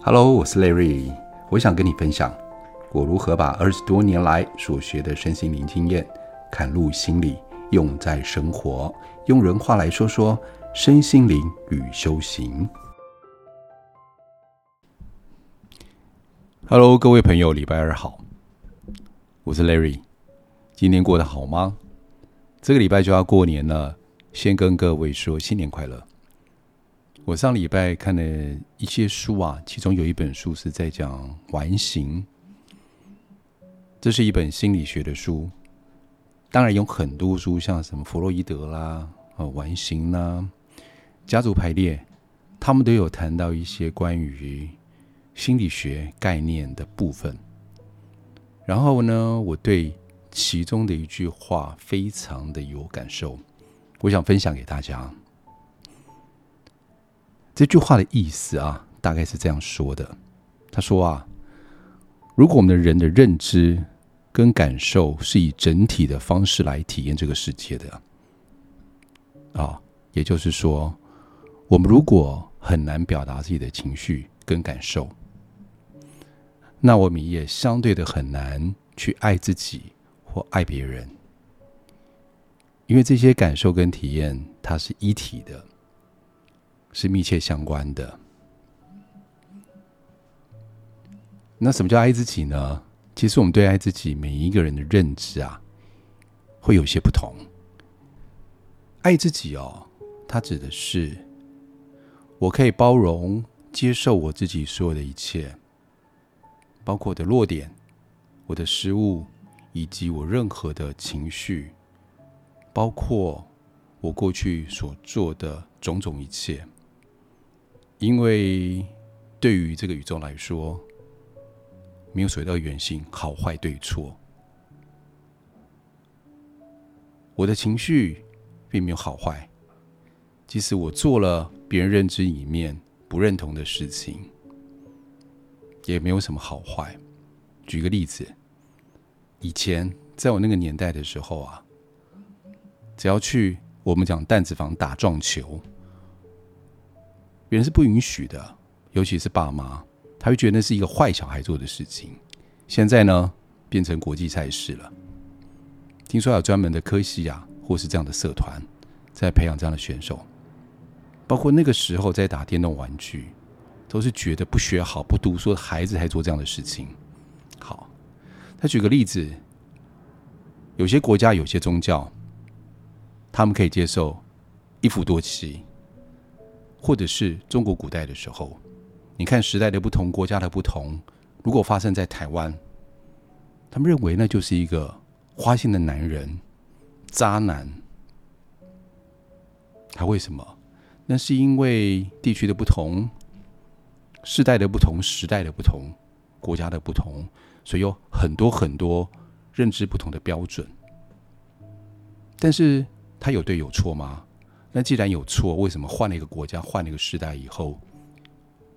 Hello，我是 Larry，我想跟你分享我如何把二十多年来所学的身心灵经验嵌入心里，用在生活，用人话来说说身心灵与修行。Hello，各位朋友，礼拜二好，我是 Larry，今天过得好吗？这个礼拜就要过年了，先跟各位说新年快乐。我上礼拜看了一些书啊，其中有一本书是在讲完形，这是一本心理学的书。当然有很多书，像什么弗洛伊德啦、呃完形啦、家族排列，他们都有谈到一些关于心理学概念的部分。然后呢，我对其中的一句话非常的有感受，我想分享给大家。这句话的意思啊，大概是这样说的：他说啊，如果我们的人的认知跟感受是以整体的方式来体验这个世界的，啊，也就是说，我们如果很难表达自己的情绪跟感受，那我们也相对的很难去爱自己或爱别人，因为这些感受跟体验它是一体的。是密切相关的。那什么叫爱自己呢？其实我们对爱自己每一个人的认知啊，会有些不同。爱自己哦，它指的是我可以包容、接受我自己所有的一切，包括我的弱点、我的失误，以及我任何的情绪，包括我过去所做的种种一切。因为对于这个宇宙来说，没有所谓的原性，好坏对错。我的情绪并没有好坏，即使我做了别人认知里面不认同的事情，也没有什么好坏。举个例子，以前在我那个年代的时候啊，只要去我们讲弹子房打撞球。别人是不允许的，尤其是爸妈，他会觉得那是一个坏小孩做的事情。现在呢，变成国际赛事了。听说有专门的科系啊，或是这样的社团，在培养这样的选手。包括那个时候在打电动玩具，都是觉得不学好、不读书的孩子才做这样的事情。好，他举个例子，有些国家、有些宗教，他们可以接受一夫多妻。或者是中国古代的时候，你看时代的不同，国家的不同，如果发生在台湾，他们认为那就是一个花心的男人、渣男。他为什么？那是因为地区的不同、世代的不同、时代的不同、国家的不同，所以有很多很多认知不同的标准。但是他有对有错吗？那既然有错，为什么换了一个国家、换了一个时代以后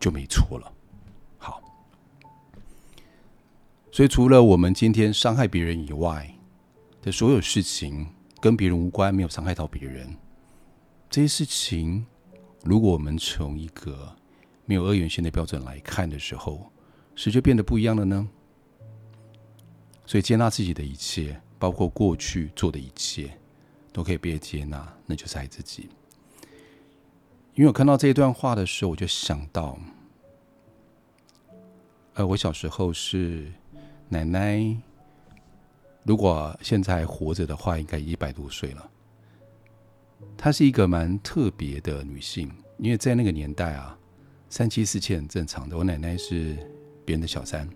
就没错了？好，所以除了我们今天伤害别人以外的所有事情，跟别人无关，没有伤害到别人，这些事情，如果我们从一个没有二元性的标准来看的时候，是就变得不一样了呢？所以接纳自己的一切，包括过去做的一切。都可以被接纳，那就是爱自己。因为我看到这一段话的时候，我就想到，呃，我小时候是奶奶，如果现在活着的话，应该一百多岁了。她是一个蛮特别的女性，因为在那个年代啊，三妻四妾很正常的。我奶奶是别人的小三，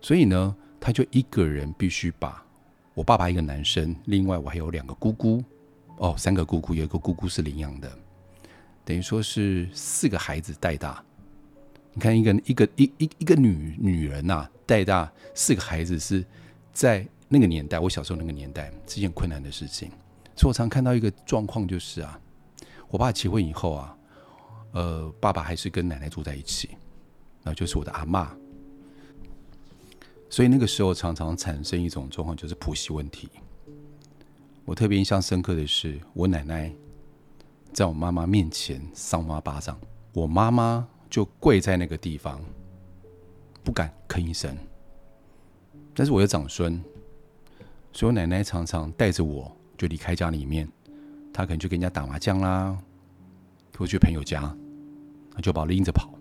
所以呢，她就一个人必须把。我爸爸一个男生，另外我还有两个姑姑，哦，三个姑姑，有一个姑姑是领养的，等于说是四个孩子带大。你看，一个一个一一一个女女人呐、啊，带大四个孩子，是在那个年代，我小时候那个年代是件困难的事情。所以我常看到一个状况，就是啊，我爸结婚以后啊，呃，爸爸还是跟奶奶住在一起，那就是我的阿嬷。所以那个时候常常产生一种状况，就是婆媳问题。我特别印象深刻的是，我奶奶在我妈妈面前扇妈巴掌，我妈妈就跪在那个地方，不敢吭一声。但是我有长孙，所以我奶奶常常带着我就离开家里面，她可能就跟人家打麻将啦，或去朋友家，她就把我拎着跑。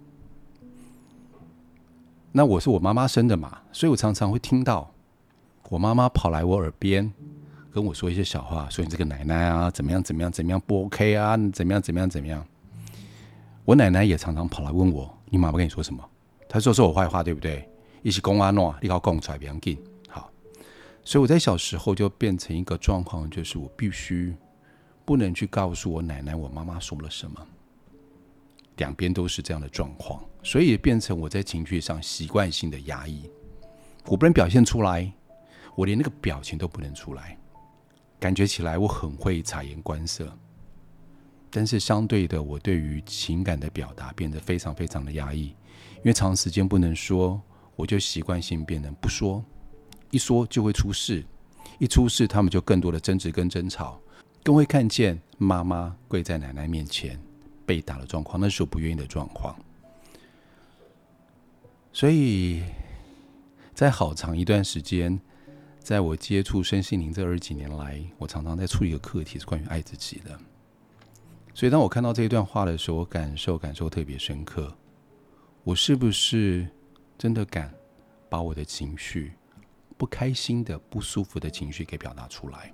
那我是我妈妈生的嘛，所以我常常会听到我妈妈跑来我耳边跟我说一些小话，说你这个奶奶啊，怎么样怎么样怎么样不 OK 啊，怎么样怎么样怎么样。我奶奶也常常跑来问我，你妈妈跟你说什么？她说说我坏话，对不对？一起公阿诺，你搞讲出来，别要紧。好，所以我在小时候就变成一个状况，就是我必须不能去告诉我奶奶我妈妈说了什么，两边都是这样的状况，所以也变成我在情绪上习惯性的压抑，我不能表现出来，我连那个表情都不能出来，感觉起来我很会察言观色，但是相对的，我对于情感的表达变得非常非常的压抑，因为长时间不能说。我就习惯性变成不说，一说就会出事，一出事他们就更多的争执跟争吵，更会看见妈妈跪在奶奶面前。被打的状况，那是我不愿意的状况。所以在好长一段时间，在我接触身心灵这二十几年来，我常常在处理一个课题，是关于爱自己的。所以当我看到这一段话的时候，我感受感受特别深刻。我是不是？真的敢把我的情绪、不开心的、不舒服的情绪给表达出来。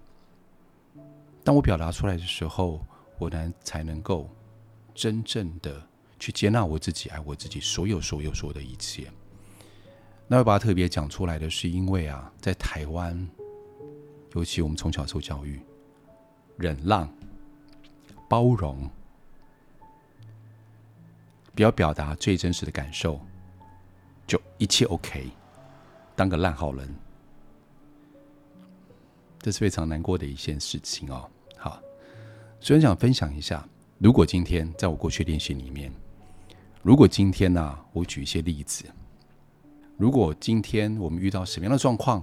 当我表达出来的时候，我呢才能够真正的去接纳我自己、爱我自己，所有、所有、所有的一切。那我把它特别讲出来的是，因为啊，在台湾，尤其我们从小受教育，忍让、包容，不要表达最真实的感受。就一切 OK，当个烂好人，这是非常难过的一件事情哦。好，所以想分享一下，如果今天在我过去练习里面，如果今天呢、我举一些例子，如果今天我们遇到什么样的状况，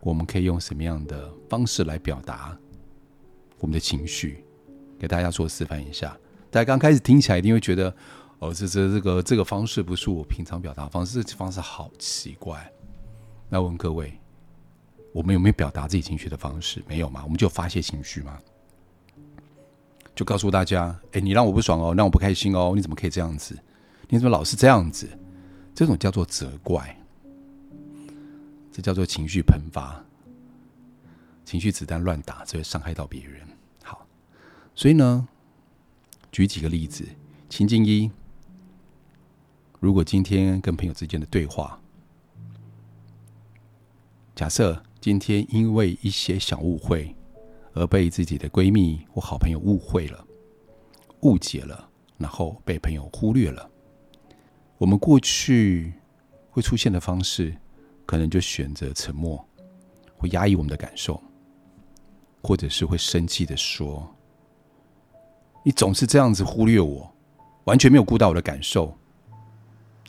我们可以用什么样的方式来表达我们的情绪，给大家做示范一下。大家刚开始听起来一定会觉得。哦，这这这个这个方式不是我平常表达方式，这方式好奇怪。那问各位，我们有没有表达自己情绪的方式？没有吗？我们就发泄情绪吗？就告诉大家，哎，你让我不爽哦，让我不开心哦，你怎么可以这样子？你怎么老是这样子？这种叫做责怪，这叫做情绪喷发，情绪子弹乱打，这会伤害到别人。好，所以呢，举几个例子，情境一。如果今天跟朋友之间的对话，假设今天因为一些小误会而被自己的闺蜜或好朋友误会了、误解了，然后被朋友忽略了，我们过去会出现的方式，可能就选择沉默，会压抑我们的感受，或者是会生气的说：“你总是这样子忽略我，完全没有顾到我的感受。”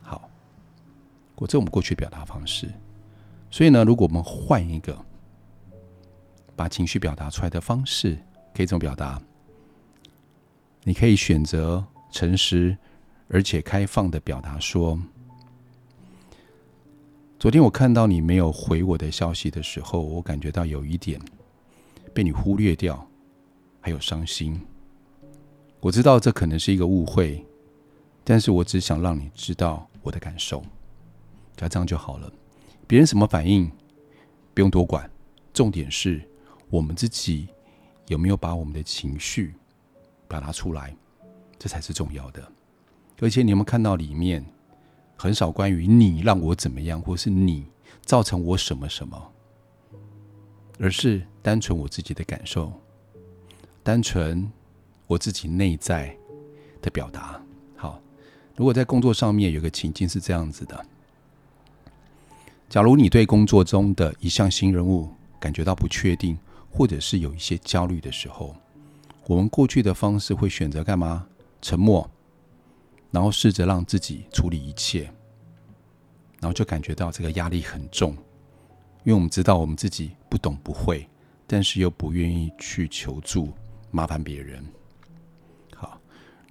好我这我们过去表达方式，所以呢，如果我们换一个把情绪表达出来的方式，可以怎么表达？你可以选择诚实而且开放的表达说：昨天我看到你没有回我的消息的时候，我感觉到有一点被你忽略掉，还有伤心。我知道这可能是一个误会，但是我只想让你知道我的感受。那这样就好了，别人什么反应不用多管，重点是我们自己有没有把我们的情绪表达出来，这才是重要的。而且你有没有看到里面很少关于你让我怎么样，或是你造成我什么什么，而是单纯我自己的感受，单纯我自己内在的表达。好，如果在工作上面有个情境是这样子的。假如你对工作中的一项新任务感觉到不确定，或者是有一些焦虑的时候，我们过去的方式会选择干嘛？沉默，然后试着让自己处理一切，然后就感觉到这个压力很重，因为我们知道我们自己不懂不会，但是又不愿意去求助，麻烦别人。好，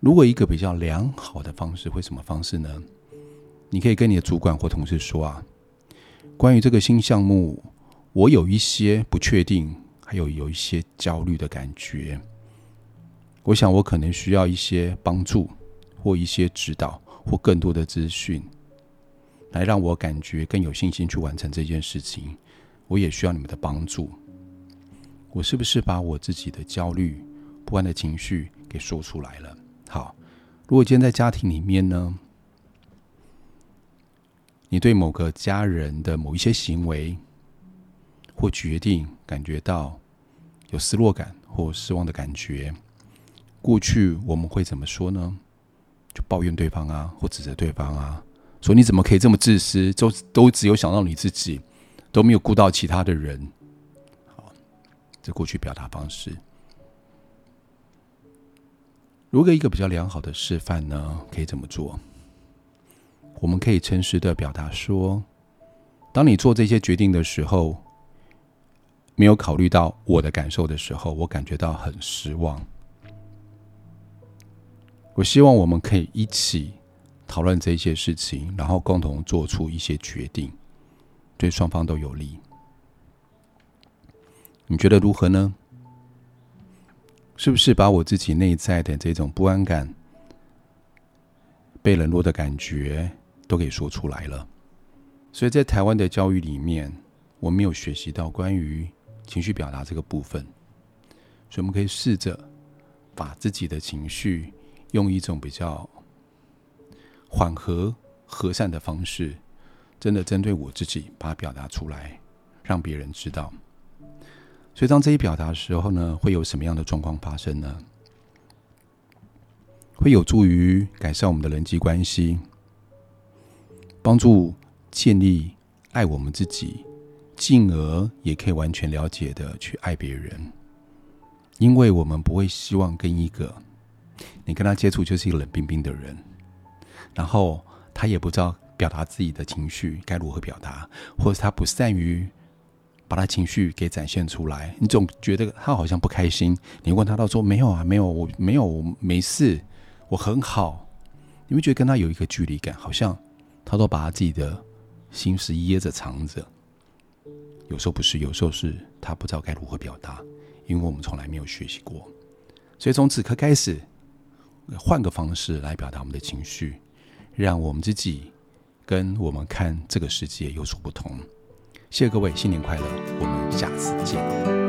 如果一个比较良好的方式会什么方式呢？你可以跟你的主管或同事说啊，关于这个新项目，我有一些不确定，还有有一些焦虑的感觉。我想我可能需要一些帮助，或一些指导，或更多的资讯，来让我感觉更有信心去完成这件事情。我也需要你们的帮助。我是不是把我自己的焦虑、不安的情绪给说出来了？好，如果今天在家庭里面呢，你对某个家人的某一些行为或决定感觉到有失落感或失望的感觉，过去我们会怎么说呢？就抱怨对方啊，或指责对方啊，说你怎么可以这么自私，都都只有想到你自己，都没有顾到其他的人。好，这过去表达方式。如果一个比较良好的示范呢，可以怎么做？我们可以诚实的表达说：当你做这些决定的时候，没有考虑到我的感受的时候，我感觉到很失望。我希望我们可以一起讨论这些事情，然后共同做出一些决定，对双方都有利。你觉得如何呢？是不是把我自己内在的这种不安感、被冷落的感觉都给说出来了？所以在台湾的教育里面，我没有学习到关于情绪表达这个部分，所以我们可以试着把自己的情绪用一种比较缓和、和善的方式，真的针对我自己把它表达出来，让别人知道。所以，当这一表达的时候呢，会有什么样的状况发生呢？会有助于改善我们的人际关系，帮助建立爱我们自己，进而也可以完全了解的去爱别人。因为我们不会希望跟一个你跟他接触就是一个冷冰冰的人，然后他也不知道表达自己的情绪该如何表达，或者他不善于。把他情绪给展现出来，你总觉得他好像不开心。你问他，他说：“没有啊，没有，我没有，我没事，我很好。”你会觉得跟他有一个距离感，好像他都把他自己的心事掖着藏着。有时候不是，有时候是他不知道该如何表达，因为我们从来没有学习过。所以从此刻开始，换个方式来表达我们的情绪，让我们自己跟我们看这个世界有所不同。谢谢各位，新年快乐！我们下次见。